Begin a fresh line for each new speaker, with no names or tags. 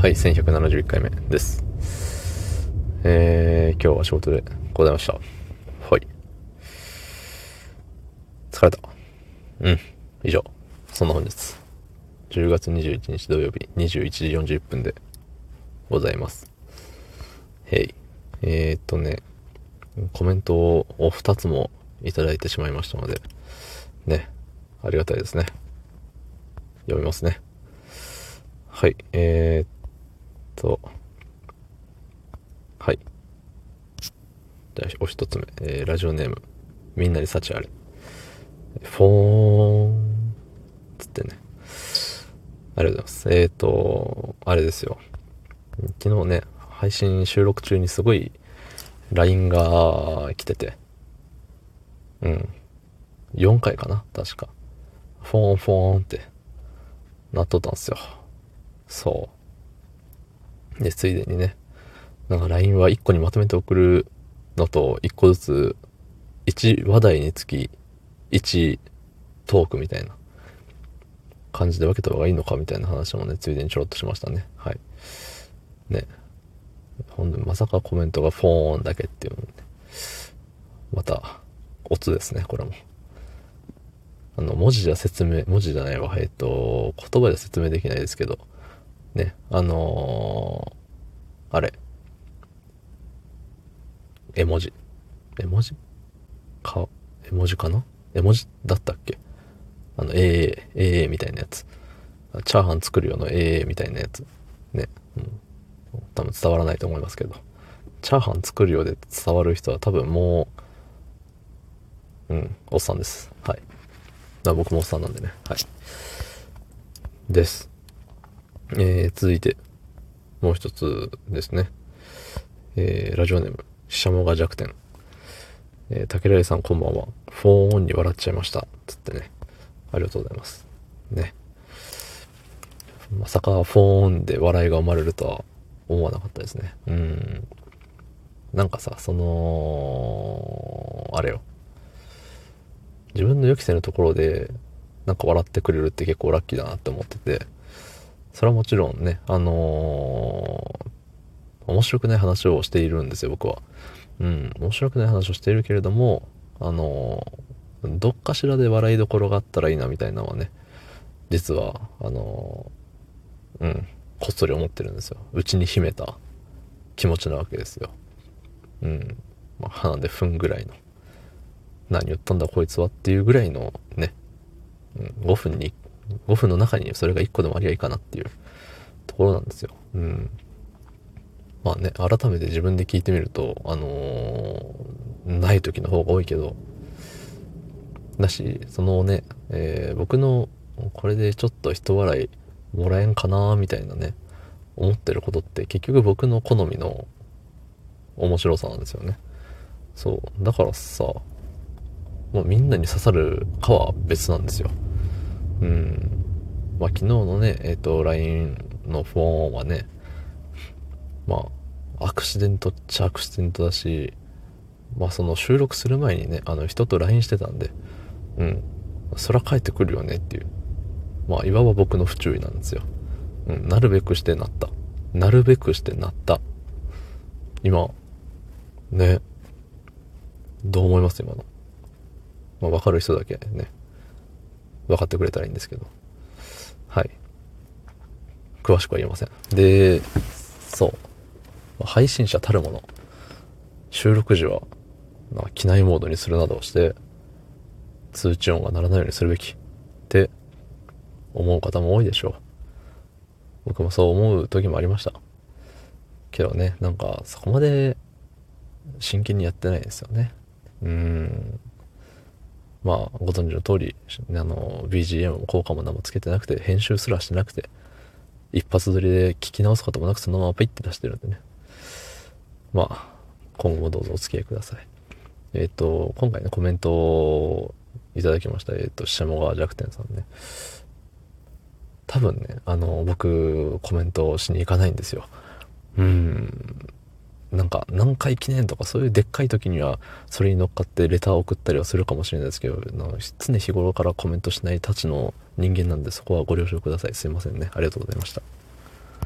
はい、1171回目です。えー、今日は仕事でございました。はい。疲れた。うん。以上。そんな本日。10月21日土曜日21時40分でございます。へい。えー、っとね、コメントを2つもいただいてしまいましたので、ね、ありがたいですね。読みますね。はい、えー、っと、はい。じゃあ、お一つ目、えーラジオネーム、みんなに幸あれ。フォーン、つってね。ありがとうございます。えー、と、あれですよ。昨日ね、配信収録中にすごい LINE が来てて、うん。4回かな？確か。フォーンフォーンってなっとったんですよ。そう。で、ついでにね、なんか LINE は1個にまとめて送るのと、1個ずつ、1話題につき、1トークみたいな感じで分けた方がいいのかみたいな話もね、ついでにちょろっとしましたね。はい。ね。ほんで、まさかコメントがフォーンだけっていうね、また、オツですね、これも。あの、文字じゃ説明、文字じゃないわ、えっと、言葉で説明できないですけど、ね、あのーあれ、絵文字。絵文字？か、絵文字かな？絵文字だったっけ？あの、ええええみたいなやつ。チャーハン作るよのええみたいなやつ。ね。うん。多分伝わらないと思いますけど。チャーハン作るようで伝わる人は多分もう、うん、おっさんです。はい。僕もおっさんなんでね。はい。です。えー、続いて、もう一つですね。えー、ラジオネーム、ししゃもが弱点。えー、竹来さんこんばんは。フォーンオンに笑っちゃいました。つってね。ありがとうございます。ね。まさかフォーオンで笑いが生まれるとは思わなかったですね。うん。なんかさ、その、あれよ。自分の予期せぬところで、なんか笑ってくれるって結構ラッキーだなって思ってて、それはもちろんね、あのー面白くない話をしているんですよ、僕は。うん、面白くない話をしているけれども、あのーどっかしらで笑いどころがあったらいいなみたいなのはね、実は、あのーうん、こっそり思ってるんですよ。うちに秘めた気持ちなわけですよ。うん。まあ、鼻で踏んぐらいの。何言ったんだこいつはっていうぐらいのね、うん、5分に、5分の中にそれが1個でもありゃいいかなっていうところなんですよ。うん。まあね、改めて自分で聞いてみると、あのーない時の方が多いけど、だし、そのね、えー僕のこれでちょっと人笑いもらえんかなみたいなね、思ってることって結局僕の好みの面白さなんですよね。そう。だからさ、もうみんなに刺さるかは別なんですよ。うん。まあ昨日のね、えっ、と、LINE のフォンはね、まあ、アクシデントっちゃアクシデントだし、まあその収録する前にね、あの人と LINE してたんで、うん。そら帰ってくるよねっていう。まあ、いわば僕の不注意なんですよ。うん、なるべくしてなった。なるべくしてなった。今、ね、どう思います今の。まあ、わかる人だけね、分かってくれたらいいんですけど。はい。詳しくは言えません。で、そう。配信者たるもの。収録時は、まあ、機内モードにするなどをして、通知音が鳴らないようにするべきって思う方も多いでしょう。僕もそう思う時もありました。けどね、なんかそこまで真剣にやってないですよね。うん。まあ、ご存知の通り、あの、BGM も効果も何もつけてなくて、編集すらしてなくて、一発撮りで聞き直すこともなくそのままピッて出してるんでね。まあ、今後もどうぞお付き合いください。えっ、と、今回ね、コメントをいただきました。えっ、と、ししゃもが弱点さんね。多分ね、あの、僕、コメントしに行かないんですよ。うん。なんか、何回記念とかそういうでっかい時には、それに乗っかってレターを送ったりはするかもしれないですけど、な常日頃からコメントしないたちの人間なんで、そこはご了承ください。すいませんね。ありがとうございました。